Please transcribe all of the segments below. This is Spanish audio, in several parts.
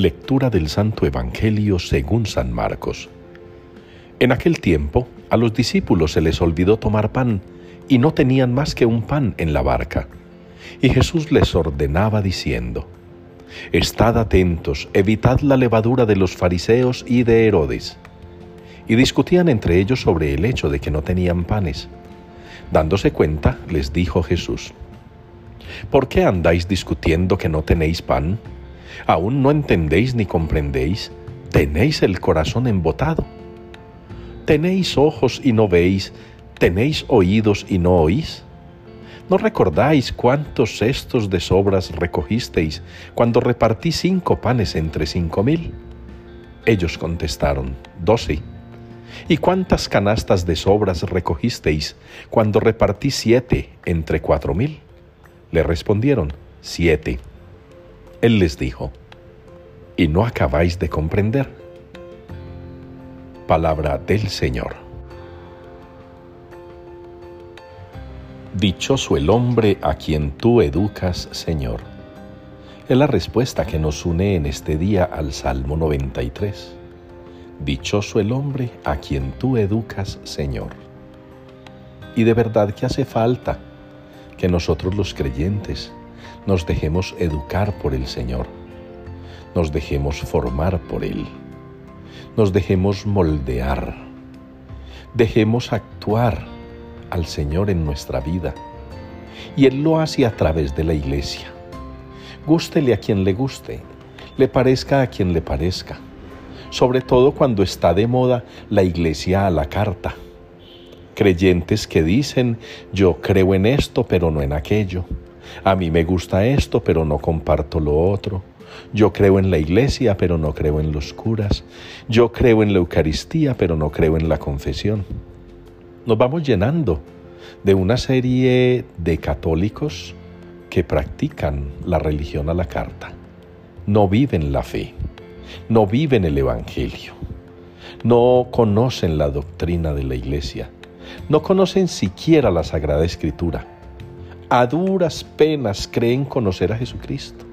Lectura del Santo Evangelio según San Marcos. En aquel tiempo a los discípulos se les olvidó tomar pan y no tenían más que un pan en la barca. Y Jesús les ordenaba diciendo, Estad atentos, evitad la levadura de los fariseos y de Herodes. Y discutían entre ellos sobre el hecho de que no tenían panes. Dándose cuenta, les dijo Jesús, ¿Por qué andáis discutiendo que no tenéis pan? ¿Aún no entendéis ni comprendéis? ¿Tenéis el corazón embotado? ¿Tenéis ojos y no veis? ¿Tenéis oídos y no oís? ¿No recordáis cuántos cestos de sobras recogisteis cuando repartí cinco panes entre cinco mil? Ellos contestaron, doce. ¿Y cuántas canastas de sobras recogisteis cuando repartí siete entre cuatro mil? Le respondieron, siete. Él les dijo, ¿y no acabáis de comprender? Palabra del Señor. Dichoso el hombre a quien tú educas, Señor. Es la respuesta que nos une en este día al Salmo 93. Dichoso el hombre a quien tú educas, Señor. Y de verdad que hace falta que nosotros los creyentes nos dejemos educar por el Señor, nos dejemos formar por Él, nos dejemos moldear, dejemos actuar al Señor en nuestra vida. Y Él lo hace a través de la iglesia. Gústele a quien le guste, le parezca a quien le parezca, sobre todo cuando está de moda la iglesia a la carta. Creyentes que dicen, yo creo en esto, pero no en aquello. A mí me gusta esto, pero no comparto lo otro. Yo creo en la iglesia, pero no creo en los curas. Yo creo en la Eucaristía, pero no creo en la confesión nos vamos llenando de una serie de católicos que practican la religión a la carta. No viven la fe, no viven el Evangelio, no conocen la doctrina de la iglesia, no conocen siquiera la Sagrada Escritura. A duras penas creen conocer a Jesucristo.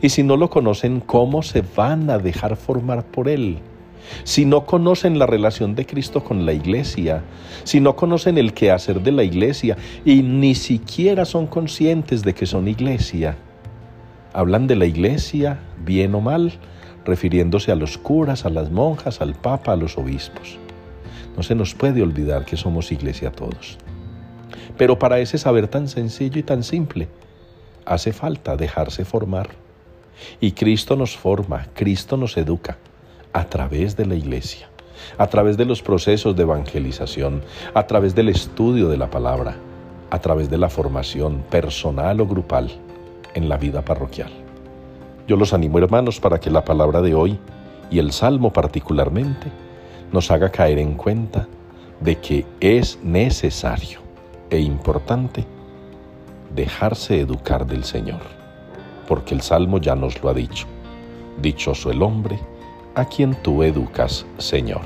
Y si no lo conocen, ¿cómo se van a dejar formar por Él? si no conocen la relación de Cristo con la iglesia, si no conocen el quehacer de la iglesia y ni siquiera son conscientes de que son iglesia, hablan de la iglesia, bien o mal, refiriéndose a los curas, a las monjas, al papa, a los obispos. No se nos puede olvidar que somos iglesia todos. Pero para ese saber tan sencillo y tan simple, hace falta dejarse formar. Y Cristo nos forma, Cristo nos educa a través de la iglesia, a través de los procesos de evangelización, a través del estudio de la palabra, a través de la formación personal o grupal en la vida parroquial. Yo los animo hermanos para que la palabra de hoy y el Salmo particularmente nos haga caer en cuenta de que es necesario e importante dejarse educar del Señor, porque el Salmo ya nos lo ha dicho. Dichoso el hombre a quien tú educas, Señor.